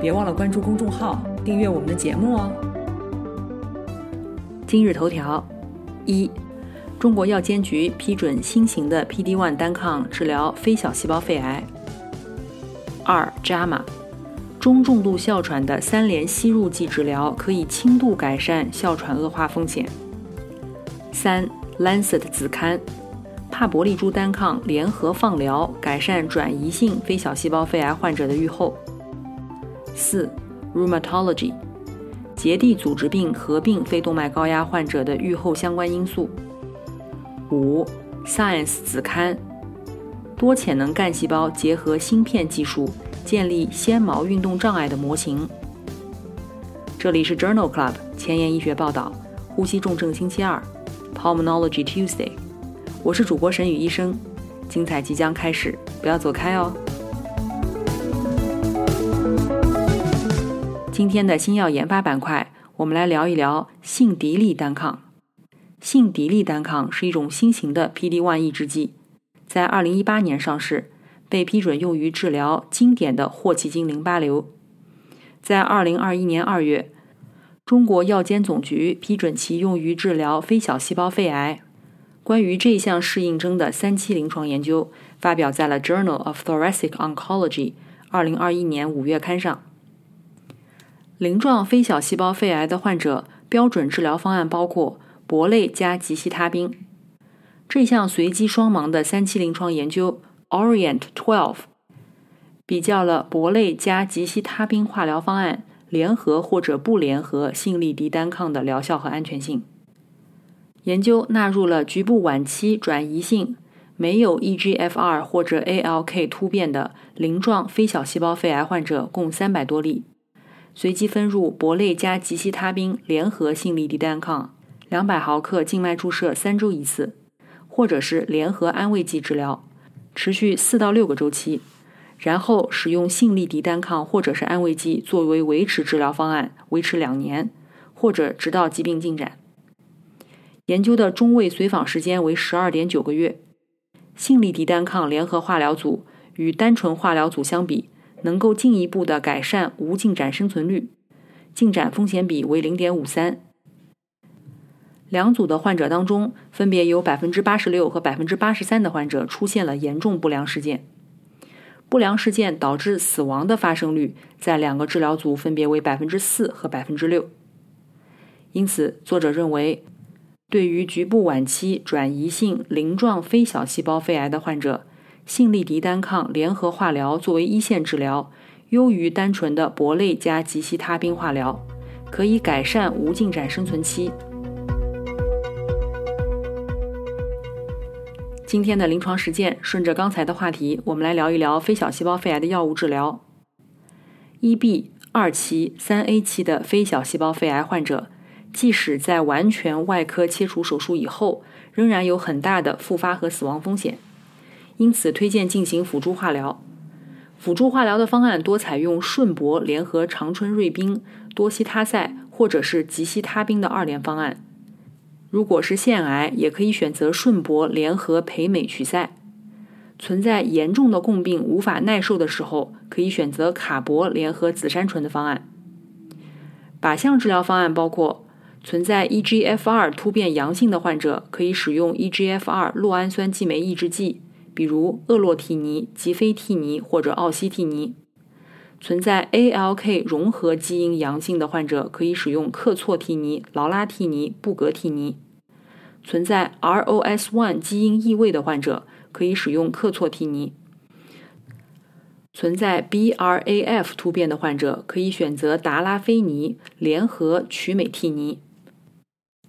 别忘了关注公众号，订阅我们的节目哦。今日头条：一、中国药监局批准新型的 PD-1 单抗治疗非小细胞肺癌。二、JAMA，中重度哮喘的三联吸入剂治疗可以轻度改善哮喘恶化风险。三、Lancet 子刊，帕博利珠单抗联合放疗改善转移性非小细胞肺癌患者的预后。四，Rheumatology，结缔组织病合并肺动脉高压患者的预后相关因素。五，Science 子刊，多潜能干细胞结合芯片技术建立纤毛运动障碍的模型。这里是 Journal Club 前沿医学报道，呼吸重症星期二，Pulmonology Tuesday，我是主播沈宇医生，精彩即将开始，不要走开哦。今天的新药研发板块，我们来聊一聊性敌利单抗。性敌利单抗是一种新型的 PD-1 抑制剂，在2018年上市，被批准用于治疗经典的霍奇金淋巴瘤。在2021年2月，中国药监总局批准其用于治疗非小细胞肺癌。关于这项适应症的三期临床研究发表在了《Journal of Thoracic Oncology》2021年5月刊上。鳞状非小细胞肺癌的患者标准治疗方案包括铂类加吉西他滨。这项随机双盲的三期临床研究 Orient Twelve） 比较了铂类加吉西他滨化疗方案联合或者不联合性力敌单抗的疗效和安全性。研究纳入了局部晚期转移性没有 EGFR 或者 ALK 突变的鳞状非小细胞肺癌患者共三百多例。随机分入铂类加吉西他滨联合性力敌单抗，两百毫克静脉注射三周一次，或者是联合安慰剂治疗，持续四到六个周期，然后使用性力敌单抗或者是安慰剂作为维持治疗方案，维持两年，或者直到疾病进展。研究的中位随访时间为十二点九个月。性力敌单抗联合化疗组与单纯化疗组相比。能够进一步的改善无进展生存率，进展风险比为零点五三。两组的患者当中，分别有百分之八十六和百分之八十三的患者出现了严重不良事件，不良事件导致死亡的发生率在两个治疗组分别为百分之四和百分之六。因此，作者认为，对于局部晚期转移性鳞状非小细胞肺癌的患者。性力敌单抗联合化疗作为一线治疗，优于单纯的铂类加吉西他滨化疗，可以改善无进展生存期。今天的临床实践，顺着刚才的话题，我们来聊一聊非小细胞肺癌的药物治疗。一 B 二期、三 A 期的非小细胞肺癌患者，即使在完全外科切除手术以后，仍然有很大的复发和死亡风险。因此，推荐进行辅助化疗。辅助化疗的方案多采用顺铂联合长春瑞宾、多西他赛或者是吉西他滨的二联方案。如果是腺癌，也可以选择顺铂联合培美曲塞。存在严重的共病无法耐受的时候，可以选择卡铂联合紫杉醇的方案。靶向治疗方案包括存在 EGFR 突变阳性的患者，可以使用 EGFR 酪氨酸激酶抑制剂。比如厄洛替尼、吉非替尼或者奥西替尼，存在 ALK 融合基因阳性的患者可以使用克唑替尼、劳拉替尼、布格替尼；存在 ROS1 基因异位的患者可以使用克唑替尼；存在 BRAF 突变的患者可以选择达拉非尼联合曲美替尼。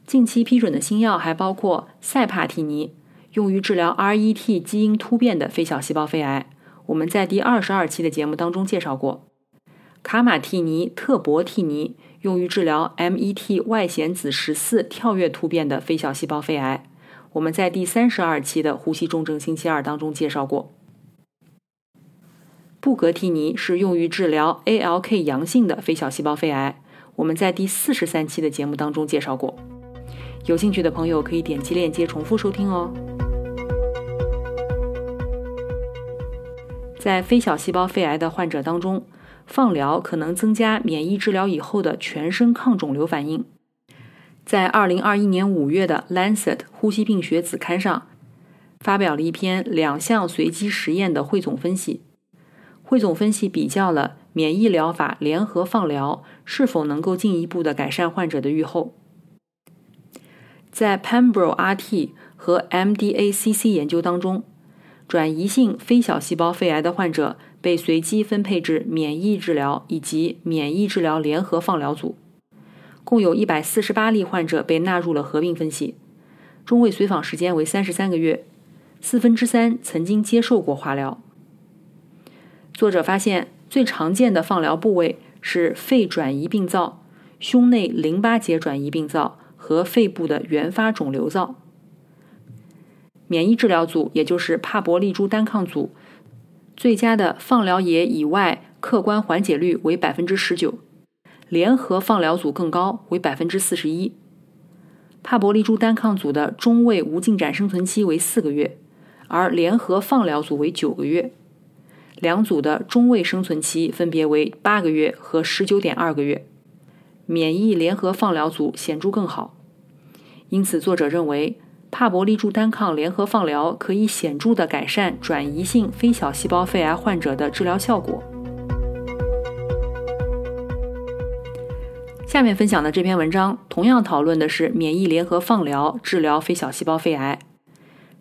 近期批准的新药还包括塞帕替尼。用于治疗 RET 基因突变的非小细胞肺癌，我们在第二十二期的节目当中介绍过。卡马替尼特博替尼用于治疗 MET 外显子十四跳跃突变的非小细胞肺癌，我们在第三十二期的呼吸重症星期二当中介绍过。布格替尼是用于治疗 ALK 阳性的非小细胞肺癌，我们在第四十三期的节目当中介绍过。有兴趣的朋友可以点击链接重复收听哦。在非小细胞肺癌的患者当中，放疗可能增加免疫治疗以后的全身抗肿瘤反应。在二零二一年五月的《Lancet》呼吸病学子刊上，发表了一篇两项随机实验的汇总分析。汇总分析比较了免疫疗法联合放疗是否能够进一步的改善患者的预后。在 Pembro-RT 和 MDACC 研究当中，转移性非小细胞肺癌的患者被随机分配至免疫治疗以及免疫治疗联合放疗组，共有一百四十八例患者被纳入了合并分析，中位随访时间为三十三个月，四分之三曾经接受过化疗。作者发现，最常见的放疗部位是肺转移病灶、胸内淋巴结转移病灶。和肺部的原发肿瘤灶，免疫治疗组也就是帕博利珠单抗组，最佳的放疗野以外客观缓解率为百分之十九，联合放疗组更高为百分之四十一。帕博利珠单抗组的中位无进展生存期为四个月，而联合放疗组为九个月，两组的中位生存期分别为八个月和十九点二个月，免疫联合放疗组显著更好。因此，作者认为帕博利珠单抗联合放疗可以显著地改善转移性非小细胞肺癌患者的治疗效果。下面分享的这篇文章同样讨论的是免疫联合放疗治疗非小细胞肺癌。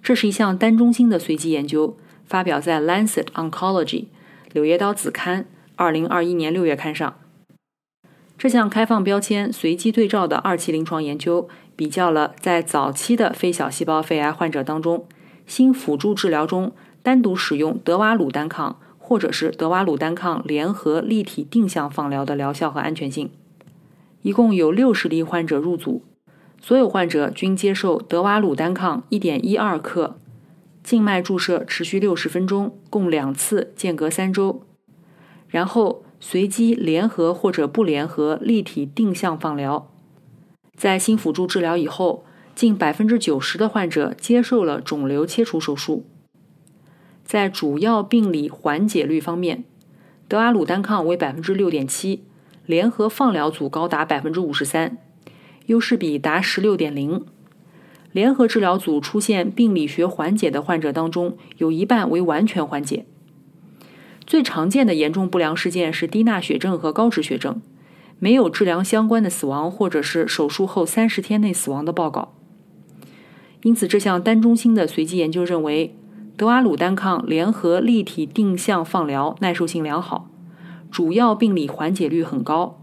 这是一项单中心的随机研究，发表在《Lancet Oncology》柳叶刀子刊二零二一年六月刊上。这项开放标签随机对照的二期临床研究。比较了在早期的非小细胞肺癌患者当中，新辅助治疗中单独使用德瓦鲁单抗或者是德瓦鲁单抗联合立体定向放疗的疗效和安全性。一共有六十例患者入组，所有患者均接受德瓦鲁单抗一点一二克，静脉注射持续六十分钟，共两次，间隔三周，然后随机联合或者不联合立体定向放疗。在新辅助治疗以后，近百分之九十的患者接受了肿瘤切除手术。在主要病理缓解率方面，德阿鲁单抗为百分之六点七，联合放疗组高达百分之五十三，优势比达十六点零。联合治疗组出现病理学缓解的患者当中，有一半为完全缓解。最常见的严重不良事件是低钠血症和高脂血症。没有治疗相关的死亡，或者是手术后三十天内死亡的报告。因此，这项单中心的随机研究认为，德瓦鲁单抗联合立体定向放疗耐受性良好，主要病理缓解率很高。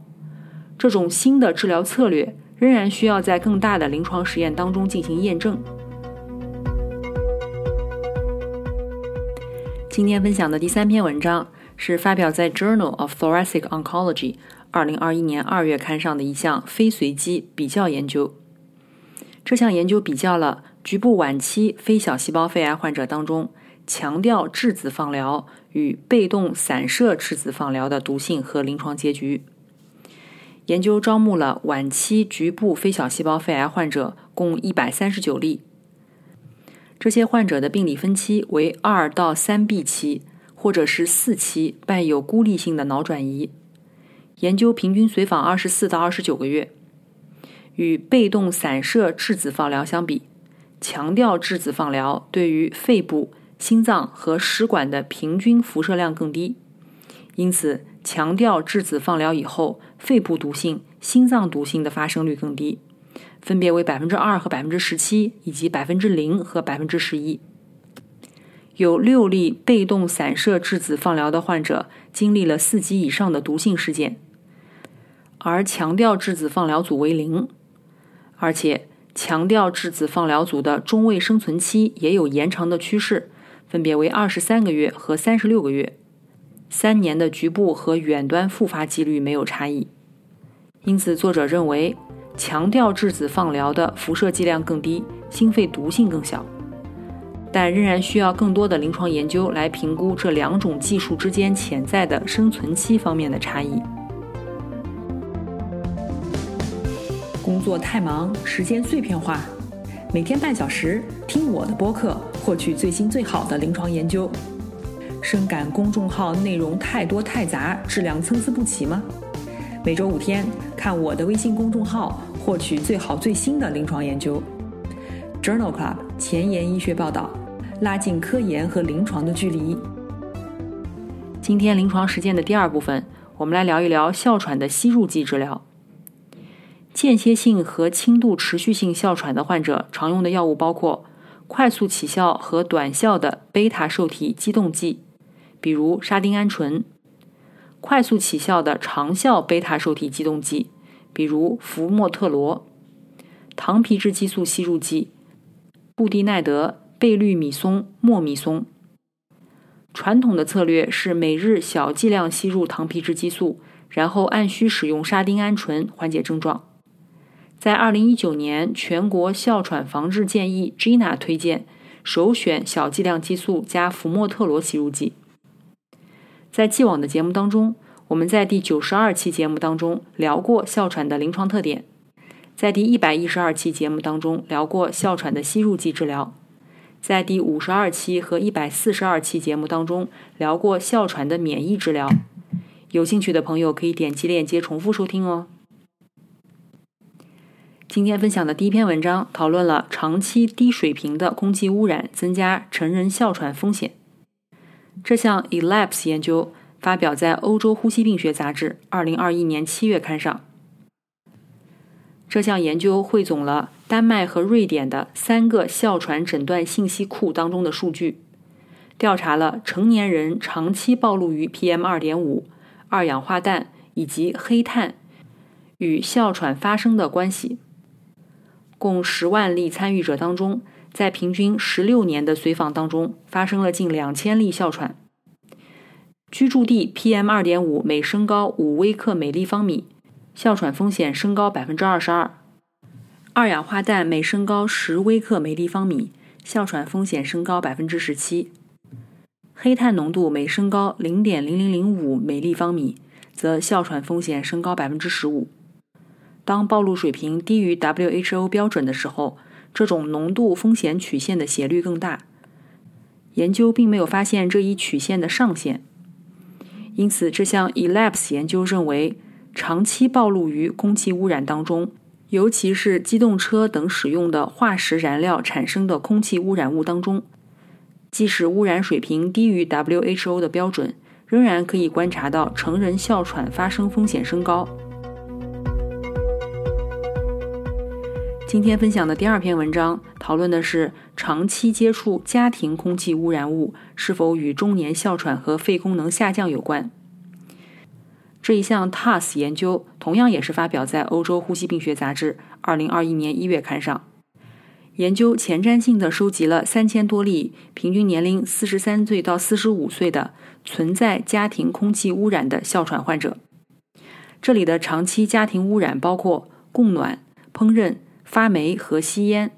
这种新的治疗策略仍然需要在更大的临床实验当中进行验证。今天分享的第三篇文章是发表在《Journal of Thoracic Oncology》。二零二一年二月刊上的一项非随机比较研究。这项研究比较了局部晚期非小细胞肺癌患者当中强调质子放疗与被动散射质子放疗的毒性和临床结局。研究招募了晚期局部非小细胞肺癌患者共一百三十九例。这些患者的病理分期为二到三 B 期，或者是四期伴有孤立性的脑转移。研究平均随访二十四到二十九个月，与被动散射质子放疗相比，强调质子放疗对于肺部、心脏和食管的平均辐射量更低，因此强调质子放疗以后，肺部毒性、心脏毒性的发生率更低，分别为百分之二和百分之十七，以及百分之零和百分之十一。有六例被动散射质子放疗的患者经历了四级以上的毒性事件。而强调质子放疗组为零，而且强调质子放疗组的中位生存期也有延长的趋势，分别为二十三个月和三十六个月。三年的局部和远端复发几率没有差异。因此，作者认为，强调质子放疗的辐射剂量更低，心肺毒性更小，但仍然需要更多的临床研究来评估这两种技术之间潜在的生存期方面的差异。工作太忙，时间碎片化，每天半小时听我的播客，获取最新最好的临床研究。深感公众号内容太多太杂，质量参差不齐吗？每周五天，看我的微信公众号，获取最好最新的临床研究。Journal Club 前沿医学报道，拉近科研和临床的距离。今天临床实践的第二部分，我们来聊一聊哮喘的吸入剂治疗。间歇性和轻度持续性哮喘的患者常用的药物包括快速起效和短效的贝塔受体激动剂，比如沙丁胺醇。快速起效的长效贝塔受体激动剂，比如福莫特罗；糖皮质激素吸入剂，布地奈德、贝氯米松、莫米松。传统的策略是每日小剂量吸入糖皮质激素，然后按需使用沙丁胺醇缓解症状。在2019年全国哮喘防治建议 （GINA） 推荐，首选小剂量激素加福莫特罗吸入剂。在既往的节目当中，我们在第九十二期节目当中聊过哮喘的临床特点，在第一百一十二期节目当中聊过哮喘的吸入剂治疗，在第五十二期和一百四十二期节目当中聊过哮喘的免疫治疗。有兴趣的朋友可以点击链接重复收听哦。今天分享的第一篇文章讨论了长期低水平的空气污染增加成人哮喘风险。这项 ELAPS 研究发表在《欧洲呼吸病学杂志》二零二一年七月刊上。这项研究汇总了丹麦和瑞典的三个哮喘诊断信息库当中的数据，调查了成年人长期暴露于 PM 二点五、二氧化氮以及黑碳与哮喘发生的关系。共十万例参与者当中。在平均十六年的随访当中，发生了近两千例哮喘。居住地 PM 二点五每升高五微克每立方米，哮喘风险升高百分之二十二；二氧化氮每升高十微克每立方米，哮喘风险升高百分之十七；黑碳浓度每升高零点零零零五每立方米，则哮喘风险升高百分之十五。当暴露水平低于 WHO 标准的时候。这种浓度风险曲线的斜率更大，研究并没有发现这一曲线的上限，因此这项 ELAPS 研究认为，长期暴露于空气污染当中，尤其是机动车等使用的化石燃料产生的空气污染物当中，即使污染水平低于 WHO 的标准，仍然可以观察到成人哮喘发生风险升高。今天分享的第二篇文章讨论的是长期接触家庭空气污染物是否与中年哮喘和肺功能下降有关。这一项 TAS 研究同样也是发表在《欧洲呼吸病学杂志》二零二一年一月刊上。研究前瞻性的收集了三千多例平均年龄四十三岁到四十五岁的存在家庭空气污染的哮喘患者。这里的长期家庭污染包括供暖、烹饪。发霉和吸烟。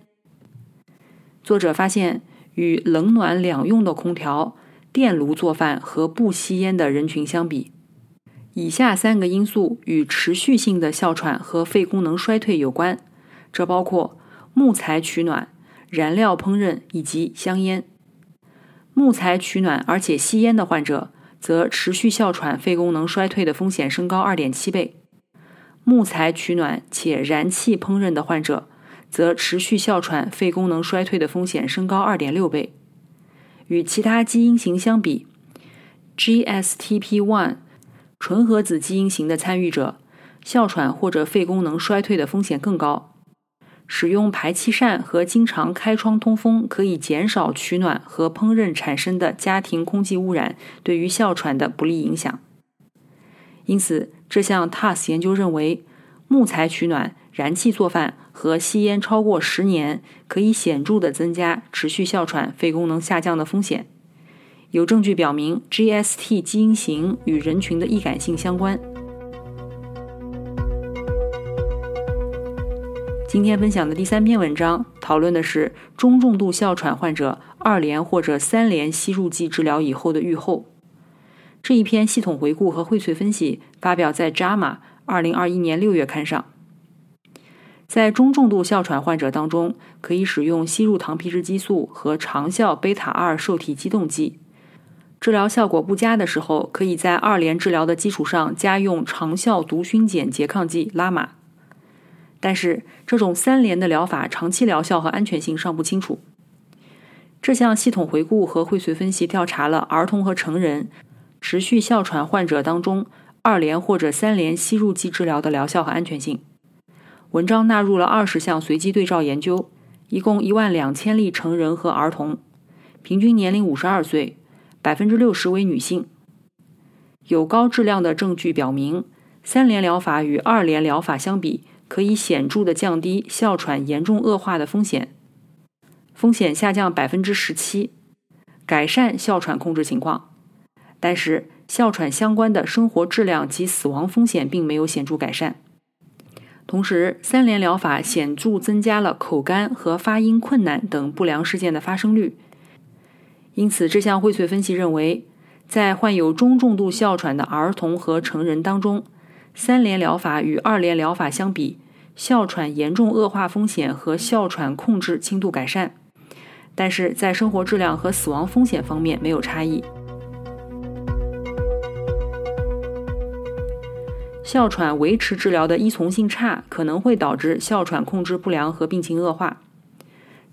作者发现，与冷暖两用的空调、电炉做饭和不吸烟的人群相比，以下三个因素与持续性的哮喘和肺功能衰退有关。这包括木材取暖、燃料烹饪以及香烟。木材取暖而且吸烟的患者，则持续哮喘、肺功能衰退的风险升高二点七倍。木材取暖且燃气烹饪的患者，则持续哮喘、肺功能衰退的风险升高二点六倍。与其他基因型相比，GSTP1 纯合子基因型的参与者，哮喘或者肺功能衰退的风险更高。使用排气扇和经常开窗通风可以减少取暖和烹饪产生的家庭空气污染对于哮喘的不利影响。因此。这项 TAS 研究认为，木材取暖、燃气做饭和吸烟超过十年，可以显著的增加持续哮喘、肺功能下降的风险。有证据表明 GST 基因型与人群的易感性相关。今天分享的第三篇文章讨论的是中重度哮喘患者二联或者三联吸入剂治疗以后的预后。这一篇系统回顾和荟萃分析发表在《JAMA》二零二一年六月刊上。在中重度哮喘患者当中，可以使用吸入糖皮质激素和长效贝塔二受体激动剂。治疗效果不佳的时候，可以在二联治疗的基础上加用长效毒熏碱拮抗剂拉玛。但是，这种三联的疗法长期疗效和安全性尚不清楚。这项系统回顾和荟萃分析调查了儿童和成人持续哮喘患者当中二联或者三联吸入剂治疗的疗效和安全性。文章纳入了二十项随机对照研究，一共一万两千例成人和儿童，平均年龄五十二岁，百分之六十为女性。有高质量的证据表明，三联疗法与二联疗法相比。可以显著的降低哮喘严重恶化的风险，风险下降百分之十七，改善哮喘控制情况。但是，哮喘相关的生活质量及死亡风险并没有显著改善。同时，三联疗法显著增加了口干和发音困难等不良事件的发生率。因此，这项荟萃分析认为，在患有中重度哮喘的儿童和成人当中。三联疗法与二联疗法相比，哮喘严重恶化风险和哮喘控制轻度改善，但是在生活质量和死亡风险方面没有差异。哮喘维持治疗的依从性差，可能会导致哮喘控制不良和病情恶化。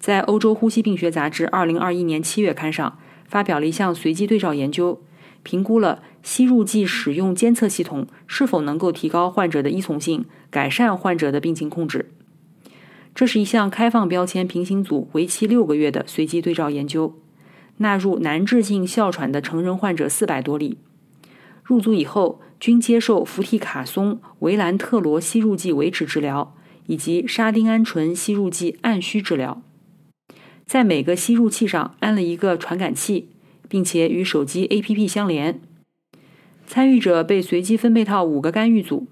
在欧洲呼吸病学杂志二零二一年七月刊上发表了一项随机对照研究。评估了吸入剂使用监测系统是否能够提高患者的依从性，改善患者的病情控制。这是一项开放标签平行组、为期六个月的随机对照研究，纳入难治性哮喘的成人患者四百多例。入组以后均接受氟替卡松、维兰特罗吸入剂维持治疗，以及沙丁胺醇吸入剂按需治疗。在每个吸入器上安了一个传感器。并且与手机 APP 相连。参与者被随机分配到五个干预组：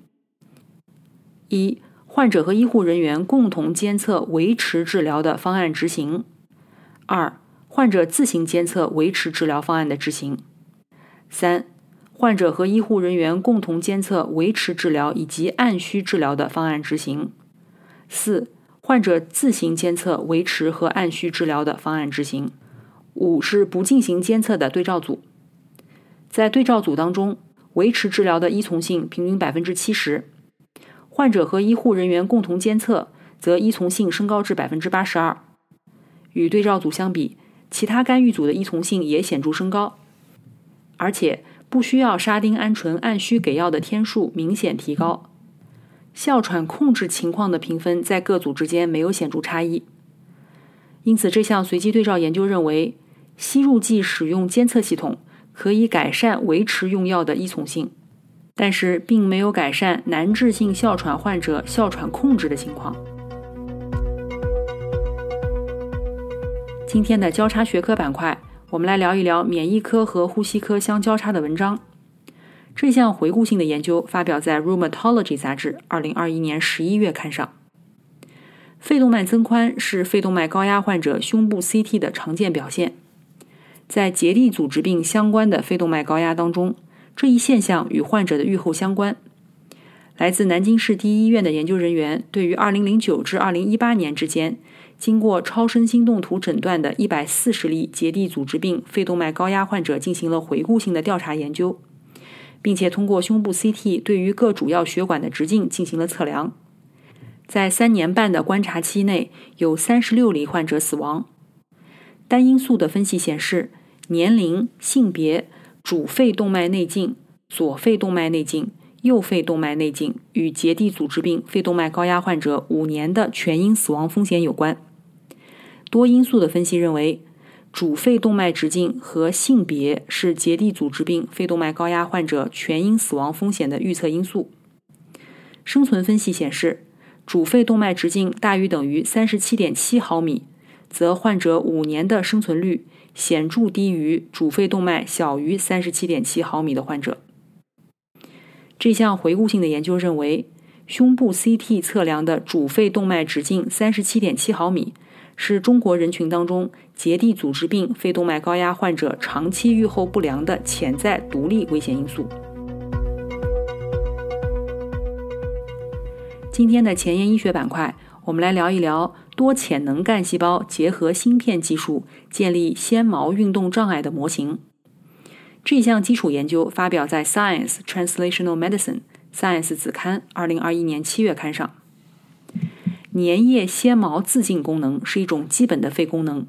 一、患者和医护人员共同监测维持治疗的方案执行；二、患者自行监测维持治疗方案的执行；三、患者和医护人员共同监测维持治疗以及按需治疗的方案执行；四、患者自行监测维持和按需治疗的方案执行。五是不进行监测的对照组，在对照组当中，维持治疗的依从性平均百分之七十，患者和医护人员共同监测则依从性升高至百分之八十二。与对照组相比，其他干预组的依从性也显著升高，而且不需要沙丁胺醇按需给药的天数明显提高。哮喘控制情况的评分在各组之间没有显著差异。因此，这项随机对照研究认为，吸入剂使用监测系统可以改善维持用药的依从性，但是并没有改善难治性哮喘患者哮喘控制的情况。今天的交叉学科板块，我们来聊一聊免疫科和呼吸科相交叉的文章。这项回顾性的研究发表在《Rheumatology》杂志2021年11月刊上。肺动脉增宽是肺动脉高压患者胸部 CT 的常见表现。在结缔组织病相关的肺动脉高压当中，这一现象与患者的预后相关。来自南京市第一医院的研究人员对于2009至2018年之间经过超声心动图诊断的140例结缔组织病肺动脉高压患者进行了回顾性的调查研究，并且通过胸部 CT 对于各主要血管的直径进行了测量。在三年半的观察期内，有三十六例患者死亡。单因素的分析显示，年龄、性别、主肺动脉内径、左肺动脉内径、右肺动脉内径与结缔组织病肺动脉高压患者五年的全因死亡风险有关。多因素的分析认为，主肺动脉直径和性别是结缔组织病肺动脉高压患者全因死亡风险的预测因素。生存分析显示。主肺动脉直径大于等于三十七点七毫米，则患者五年的生存率显著低于主肺动脉小于三十七点七毫米的患者。这项回顾性的研究认为，胸部 CT 测量的主肺动脉直径三十七点七毫米，是中国人群当中结缔组织病肺动脉高压患者长期预后不良的潜在独立危险因素。今天的前沿医学板块，我们来聊一聊多潜能干细胞结合芯片技术建立纤毛运动障碍的模型。这项基础研究发表在《Science Translational Medicine》Science 子刊二零二一年七月刊上。粘液纤毛自净功能是一种基本的肺功能，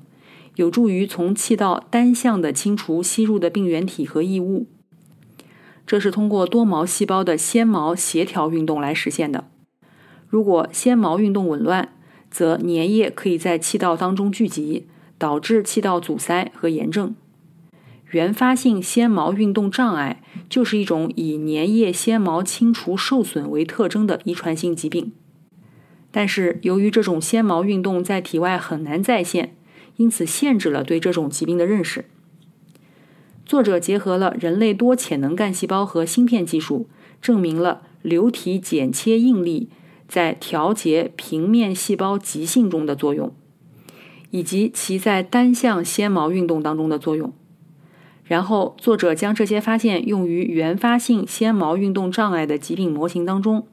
有助于从气道单向的清除吸入的病原体和异物。这是通过多毛细胞的纤毛协调运动来实现的。如果纤毛运动紊乱，则粘液可以在气道当中聚集，导致气道阻塞和炎症。原发性纤毛运动障碍就是一种以粘液纤毛清除受损为特征的遗传性疾病。但是，由于这种纤毛运动在体外很难再现，因此限制了对这种疾病的认识。作者结合了人类多潜能干细胞和芯片技术，证明了流体剪切应力。在调节平面细胞极性中的作用，以及其在单向纤毛运动当中的作用。然后，作者将这些发现用于原发性纤毛运动障碍的疾病模型当中，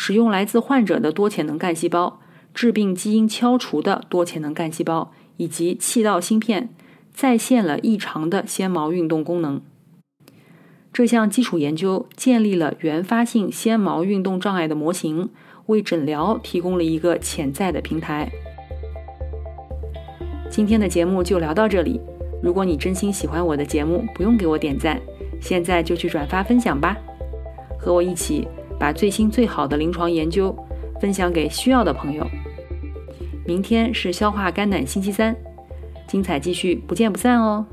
使用来自患者的多潜能干细胞、致病基因敲除的多潜能干细胞以及气道芯片，再现了异常的纤毛运动功能。这项基础研究建立了原发性纤毛运动障碍的模型。为诊疗提供了一个潜在的平台。今天的节目就聊到这里。如果你真心喜欢我的节目，不用给我点赞，现在就去转发分享吧，和我一起把最新最好的临床研究分享给需要的朋友。明天是消化肝胆星期三，精彩继续，不见不散哦。